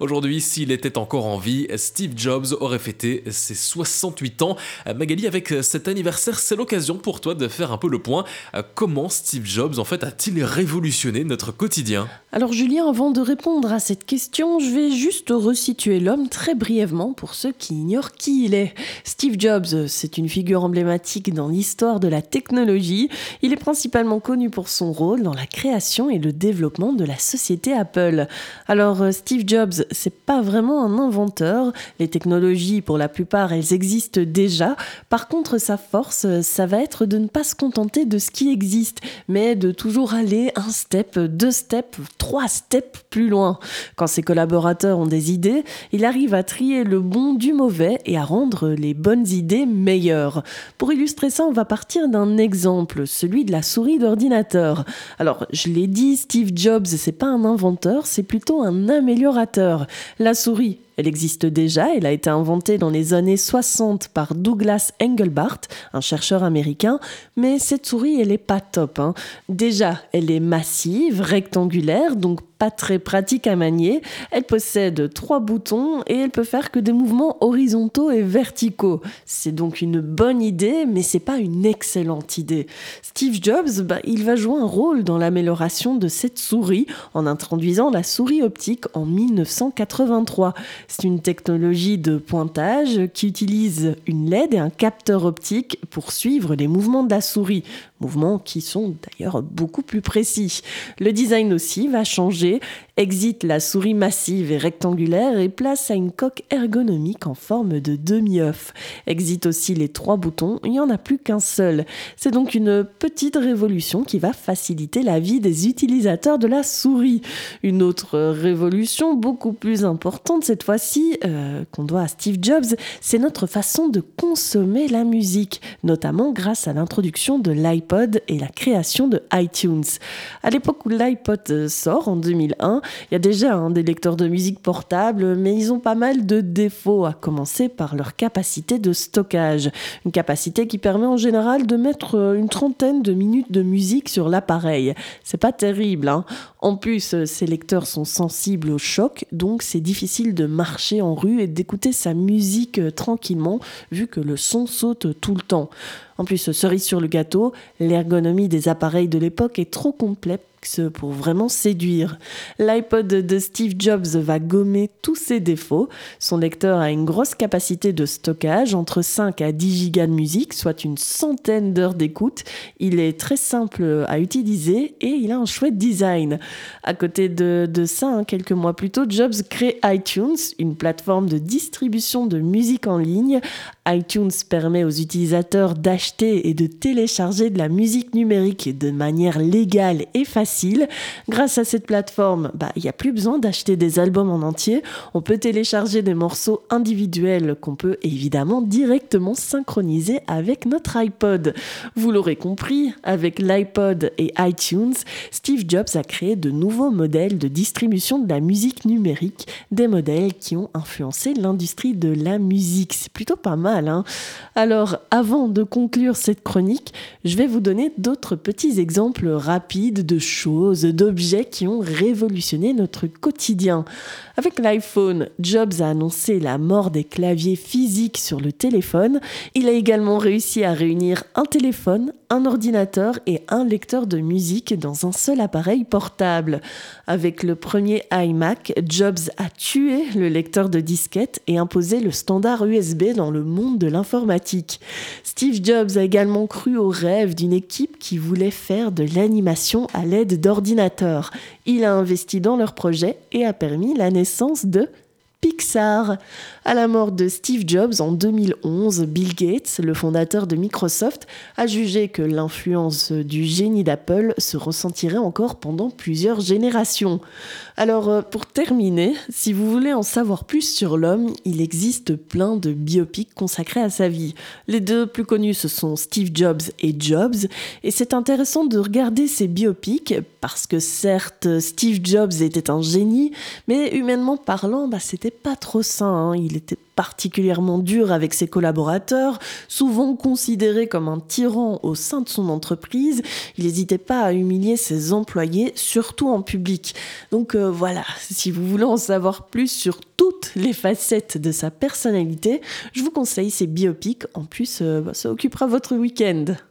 Aujourd'hui, s'il était encore en vie, Steve Jobs aurait fêté ses 68 ans. Magali, avec cet anniversaire, c'est l'occasion pour toi de faire un peu le point. Comment Steve Jobs, en fait, a-t-il révolutionné notre quotidien? Alors Julien, avant de répondre à cette question, je vais juste resituer l'homme très brièvement pour ceux qui ignorent qui il est. Steve Jobs, c'est une figure emblématique dans l'histoire de la technologie. Il est principalement connu pour son rôle dans la création et le développement de la société Apple. Alors Steve Jobs, c'est pas vraiment un inventeur. Les technologies, pour la plupart, elles existent déjà. Par contre, sa force, ça va être de ne pas se contenter de ce qui existe, mais de toujours aller un step, deux steps, trois steps plus loin. Quand ses collaborateurs ont des idées, il arrive à trier le bon du mauvais et à rendre les bonnes idées meilleures. Pour illustrer ça, on va partir d'un exemple, celui de la souris d'ordinateur. Alors, je l'ai dit, Steve Jobs, c'est pas un inventeur, c'est plutôt un améliorateur. La souris, elle existe déjà, elle a été inventée dans les années 60 par Douglas Engelbart, un chercheur américain, mais cette souris, elle n'est pas top. Hein. Déjà, elle est massive, rectangulaire, donc pas très pratique à manier. Elle possède trois boutons et elle peut faire que des mouvements horizontaux et verticaux. C'est donc une bonne idée, mais c'est pas une excellente idée. Steve Jobs, bah, il va jouer un rôle dans l'amélioration de cette souris en introduisant la souris optique en 1983. C'est une technologie de pointage qui utilise une LED et un capteur optique pour suivre les mouvements de la souris, mouvements qui sont d'ailleurs beaucoup plus précis. Le design aussi va changer, exit la souris massive et rectangulaire et place à une coque ergonomique en forme de demi-œuf. Exit aussi les trois boutons, il n'y en a plus qu'un seul. C'est donc une petite révolution qui va faciliter la vie des utilisateurs de la souris. Une autre révolution beaucoup plus importante cette fois euh, qu'on doit à Steve Jobs, c'est notre façon de consommer la musique, notamment grâce à l'introduction de l'iPod et la création de iTunes. À l'époque où l'iPod sort, en 2001, il y a déjà un des lecteurs de musique portable, mais ils ont pas mal de défauts, à commencer par leur capacité de stockage. Une capacité qui permet en général de mettre euh, une trentaine de minutes de musique sur l'appareil. C'est pas terrible, hein En plus, euh, ces lecteurs sont sensibles au choc, donc c'est difficile de marcher marcher en rue et d'écouter sa musique euh, tranquillement, vu que le son saute tout le temps. En plus, cerise sur le gâteau, l'ergonomie des appareils de l'époque est trop complète pour vraiment séduire. L'iPod de Steve Jobs va gommer tous ses défauts. Son lecteur a une grosse capacité de stockage, entre 5 à 10 gigas de musique, soit une centaine d'heures d'écoute. Il est très simple à utiliser et il a un chouette design. À côté de, ça, hein, quelques mois plus tôt, Jobs crée iTunes, une plateforme de distribution de musique en ligne. iTunes permet aux utilisateurs d'acheter et de télécharger de la musique numérique de manière légale et facile Grâce à cette plateforme, bah, il n'y a plus besoin d'acheter des albums en entier. On peut télécharger des morceaux individuels qu'on peut évidemment directement synchroniser avec notre iPod. Vous l'aurez compris, avec l'iPod et iTunes, Steve Jobs a créé de nouveaux modèles de distribution de la musique numérique, des modèles qui ont influencé l'industrie de la musique. C'est plutôt pas mal. Hein Alors, avant de conclure cette chronique, je vais vous donner d'autres petits exemples rapides de choses d'objets qui ont révolutionné notre quotidien. Avec l'iPhone, Jobs a annoncé la mort des claviers physiques sur le téléphone. Il a également réussi à réunir un téléphone, un ordinateur et un lecteur de musique dans un seul appareil portable. Avec le premier iMac, Jobs a tué le lecteur de disquette et imposé le standard USB dans le monde de l'informatique. Steve Jobs a également cru au rêve d'une équipe qui voulait faire de l'animation à l'aide d'ordinateurs. Il a investi dans leur projet et a permis la naissance de À la mort de Steve Jobs en 2011, Bill Gates, le fondateur de Microsoft, a jugé que l'influence du génie d'Apple se ressentirait encore pendant plusieurs générations. Alors, euh, pour terminer, si vous voulez en savoir plus sur l'homme, il existe plein de biopics consacrés à sa vie. Les deux plus connus, ce sont Steve Jobs et Jobs, et c'est intéressant de regarder ces biopics parce que certes, Steve Jobs était un génie, mais humainement parlant, bah, c'était pas pas trop sain. Hein. Il était particulièrement dur avec ses collaborateurs, souvent considéré comme un tyran au sein de son entreprise. Il n'hésitait pas à humilier ses employés, surtout en public. Donc euh, voilà, si vous voulez en savoir plus sur toutes les facettes de sa personnalité, je vous conseille ces biopics. En plus, euh, bah, ça occupera votre week-end.